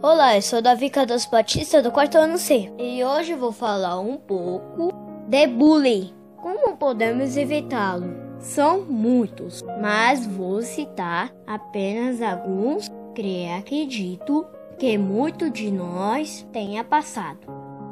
Olá, eu sou Davi Cardoso Batista do quarto ano C e hoje vou falar um pouco de bullying. Como podemos evitá-lo? São muitos, mas vou citar apenas alguns que acredito que muito de nós tenha passado.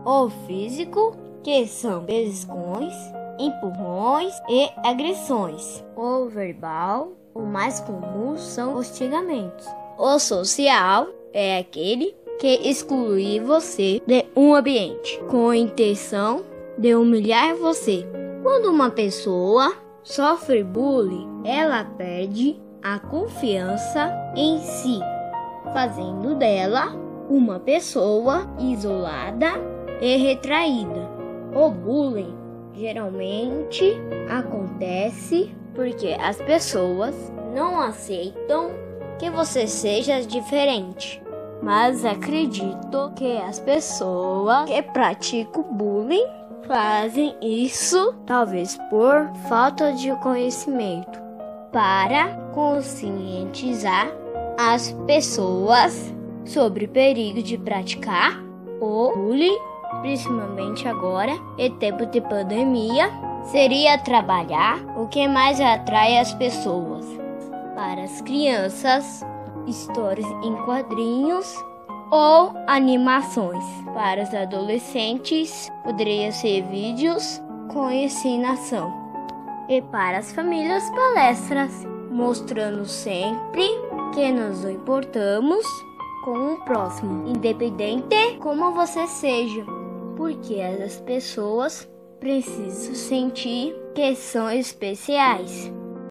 O físico, que são beliscões, empurrões e agressões. O verbal, o mais comum são os xingamentos. O social é aquele que exclui você de um ambiente com a intenção de humilhar você. Quando uma pessoa sofre bullying, ela perde a confiança em si, fazendo dela uma pessoa isolada e retraída. O bullying geralmente acontece porque as pessoas não aceitam que você seja diferente mas acredito que as pessoas que praticam bullying fazem isso talvez por falta de conhecimento para conscientizar as pessoas sobre o perigo de praticar o bullying, principalmente agora, em tempo de pandemia, seria trabalhar o que mais atrai as pessoas. Para as crianças, histórias em quadrinhos ou animações. Para os adolescentes, poderia ser vídeos com ensinação. E para as famílias, palestras, mostrando sempre que nos importamos com o próximo, independente como você seja, porque as pessoas precisam sentir que são especiais.